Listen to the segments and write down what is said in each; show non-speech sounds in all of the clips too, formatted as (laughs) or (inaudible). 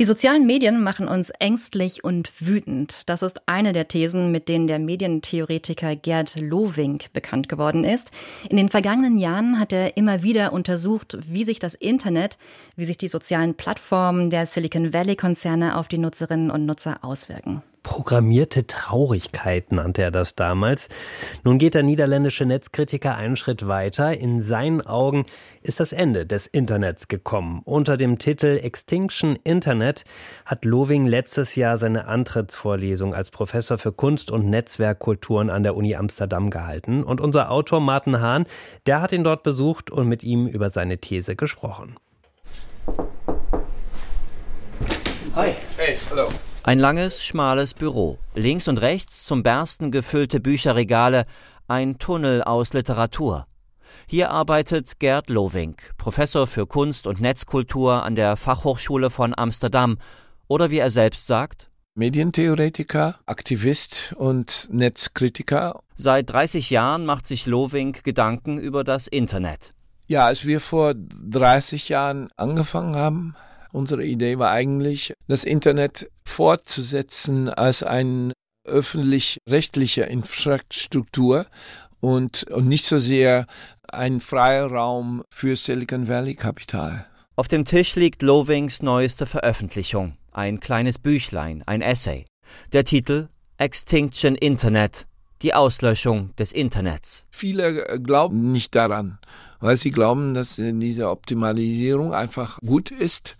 Die sozialen Medien machen uns ängstlich und wütend. Das ist eine der Thesen, mit denen der Medientheoretiker Gerd Lowink bekannt geworden ist. In den vergangenen Jahren hat er immer wieder untersucht, wie sich das Internet, wie sich die sozialen Plattformen der Silicon Valley Konzerne auf die Nutzerinnen und Nutzer auswirken. Programmierte Traurigkeit nannte er das damals. Nun geht der niederländische Netzkritiker einen Schritt weiter. In seinen Augen ist das Ende des Internets gekommen. Unter dem Titel Extinction Internet hat Loving letztes Jahr seine Antrittsvorlesung als Professor für Kunst und Netzwerkkulturen an der Uni Amsterdam gehalten. Und unser Autor Martin Hahn, der hat ihn dort besucht und mit ihm über seine These gesprochen. Hi. Hey, hallo. Ein langes, schmales Büro. Links und rechts zum Bersten gefüllte Bücherregale, ein Tunnel aus Literatur. Hier arbeitet Gerd Lovink, Professor für Kunst und Netzkultur an der Fachhochschule von Amsterdam oder wie er selbst sagt, Medientheoretiker, Aktivist und Netzkritiker. Seit 30 Jahren macht sich Lovink Gedanken über das Internet. Ja, als wir vor 30 Jahren angefangen haben, Unsere Idee war eigentlich, das Internet fortzusetzen als eine öffentlich-rechtliche Infrastruktur und, und nicht so sehr ein freier Raum für Silicon Valley Kapital. Auf dem Tisch liegt Lovings neueste Veröffentlichung, ein kleines Büchlein, ein Essay. Der Titel Extinction Internet, die Auslöschung des Internets. Viele glauben nicht daran weil sie glauben, dass diese Optimalisierung einfach gut ist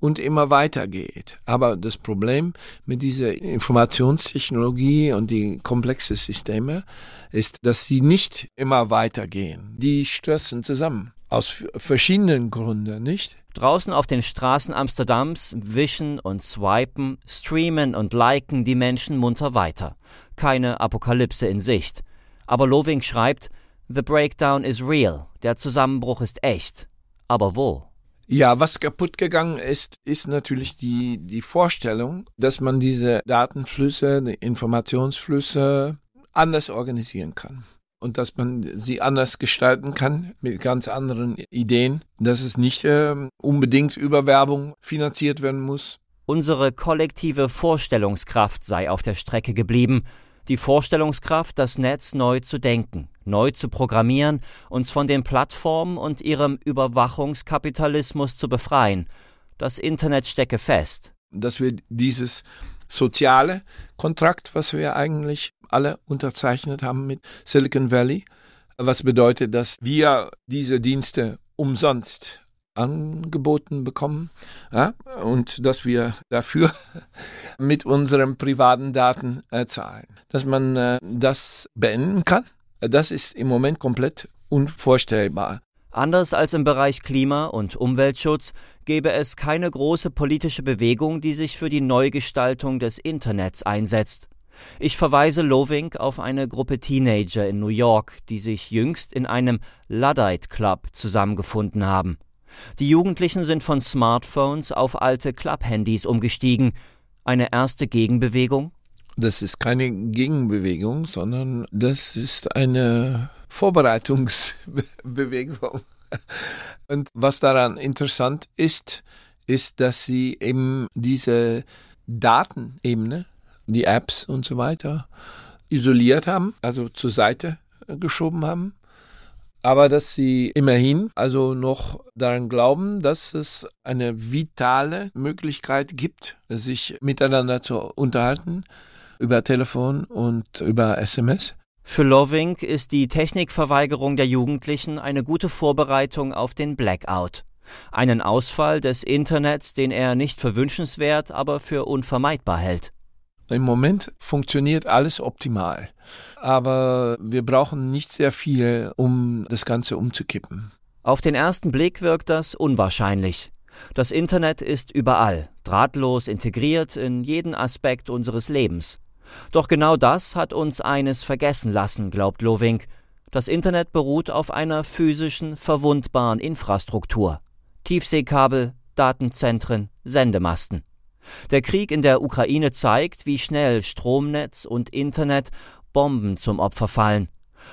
und immer weitergeht. Aber das Problem mit dieser Informationstechnologie und die komplexen Systeme ist, dass sie nicht immer weitergehen. Die stürzen zusammen. Aus verschiedenen Gründen, nicht? Draußen auf den Straßen Amsterdams wischen und swipen, streamen und liken die Menschen munter weiter. Keine Apokalypse in Sicht. Aber Loving schreibt, The breakdown is real. Der Zusammenbruch ist echt. Aber wo? Ja, was kaputt gegangen ist, ist natürlich die, die Vorstellung, dass man diese Datenflüsse, die Informationsflüsse anders organisieren kann. Und dass man sie anders gestalten kann mit ganz anderen Ideen, dass es nicht äh, unbedingt über Werbung finanziert werden muss. Unsere kollektive Vorstellungskraft sei auf der Strecke geblieben, die Vorstellungskraft, das Netz neu zu denken, neu zu programmieren, uns von den Plattformen und ihrem Überwachungskapitalismus zu befreien. Das Internet stecke fest. Dass wir dieses soziale Kontrakt, was wir eigentlich alle unterzeichnet haben mit Silicon Valley, was bedeutet, dass wir diese Dienste umsonst angeboten bekommen ja, und dass wir dafür (laughs) mit unseren privaten Daten äh, zahlen. Dass man äh, das beenden kann, das ist im Moment komplett unvorstellbar. Anders als im Bereich Klima- und Umweltschutz gäbe es keine große politische Bewegung, die sich für die Neugestaltung des Internets einsetzt. Ich verweise Loving auf eine Gruppe Teenager in New York, die sich jüngst in einem Luddite Club zusammengefunden haben. Die Jugendlichen sind von Smartphones auf alte Club-Handys umgestiegen. Eine erste Gegenbewegung? Das ist keine Gegenbewegung, sondern das ist eine Vorbereitungsbewegung. Und was daran interessant ist, ist, dass sie eben diese Datenebene, die Apps und so weiter, isoliert haben, also zur Seite geschoben haben aber dass sie immerhin also noch daran glauben, dass es eine vitale Möglichkeit gibt, sich miteinander zu unterhalten über Telefon und über SMS. Für Loving ist die Technikverweigerung der Jugendlichen eine gute Vorbereitung auf den Blackout. Einen Ausfall des Internets, den er nicht für wünschenswert, aber für unvermeidbar hält. Im Moment funktioniert alles optimal aber wir brauchen nicht sehr viel, um das Ganze umzukippen. Auf den ersten Blick wirkt das unwahrscheinlich. Das Internet ist überall, drahtlos integriert in jeden Aspekt unseres Lebens. Doch genau das hat uns eines vergessen lassen, glaubt Loving. Das Internet beruht auf einer physischen, verwundbaren Infrastruktur. Tiefseekabel, Datenzentren, Sendemasten. Der Krieg in der Ukraine zeigt, wie schnell Stromnetz und Internet Bomben zum Opfer fallen.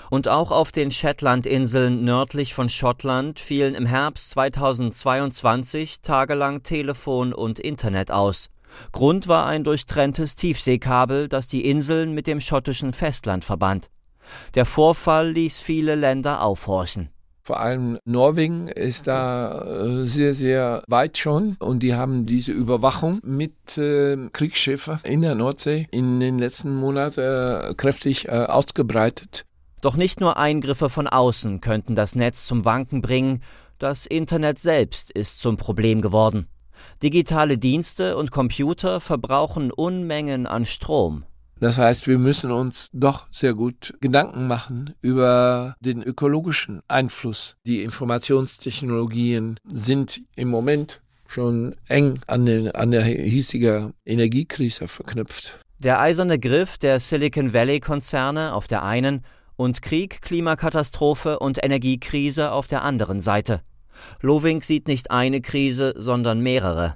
Und auch auf den Shetlandinseln nördlich von Schottland fielen im Herbst 2022 tagelang Telefon und Internet aus. Grund war ein durchtrenntes Tiefseekabel, das die Inseln mit dem schottischen Festland verband. Der Vorfall ließ viele Länder aufhorchen. Vor allem Norwegen ist da äh, sehr, sehr weit schon und die haben diese Überwachung mit äh, Kriegsschiffen in der Nordsee in den letzten Monaten äh, kräftig äh, ausgebreitet. Doch nicht nur Eingriffe von außen könnten das Netz zum Wanken bringen, das Internet selbst ist zum Problem geworden. Digitale Dienste und Computer verbrauchen Unmengen an Strom. Das heißt, wir müssen uns doch sehr gut Gedanken machen über den ökologischen Einfluss. Die Informationstechnologien sind im Moment schon eng an, den, an der hiesigen Energiekrise verknüpft. Der eiserne Griff der Silicon Valley-Konzerne auf der einen und Krieg, Klimakatastrophe und Energiekrise auf der anderen Seite. Loving sieht nicht eine Krise, sondern mehrere.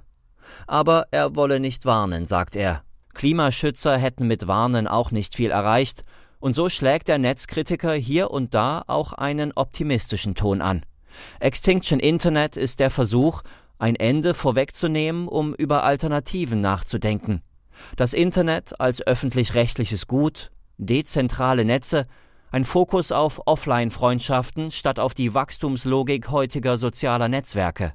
Aber er wolle nicht warnen, sagt er. Klimaschützer hätten mit Warnen auch nicht viel erreicht, und so schlägt der Netzkritiker hier und da auch einen optimistischen Ton an. Extinction Internet ist der Versuch, ein Ende vorwegzunehmen, um über Alternativen nachzudenken. Das Internet als öffentlich-rechtliches Gut, dezentrale Netze, ein Fokus auf Offline-Freundschaften statt auf die Wachstumslogik heutiger sozialer Netzwerke.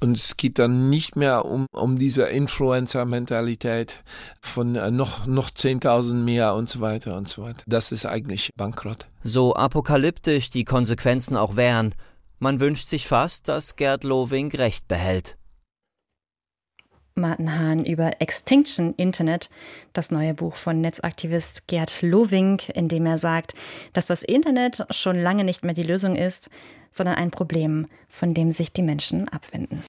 Und es geht dann nicht mehr um, um diese Influencer-Mentalität von äh, noch, noch 10.000 mehr und so weiter und so weiter. Das ist eigentlich bankrott. So apokalyptisch die Konsequenzen auch wären, man wünscht sich fast, dass Gerd Loving recht behält. Martin Hahn über Extinction Internet, das neue Buch von Netzaktivist Gerd Loving, in dem er sagt, dass das Internet schon lange nicht mehr die Lösung ist, sondern ein Problem, von dem sich die Menschen abwenden.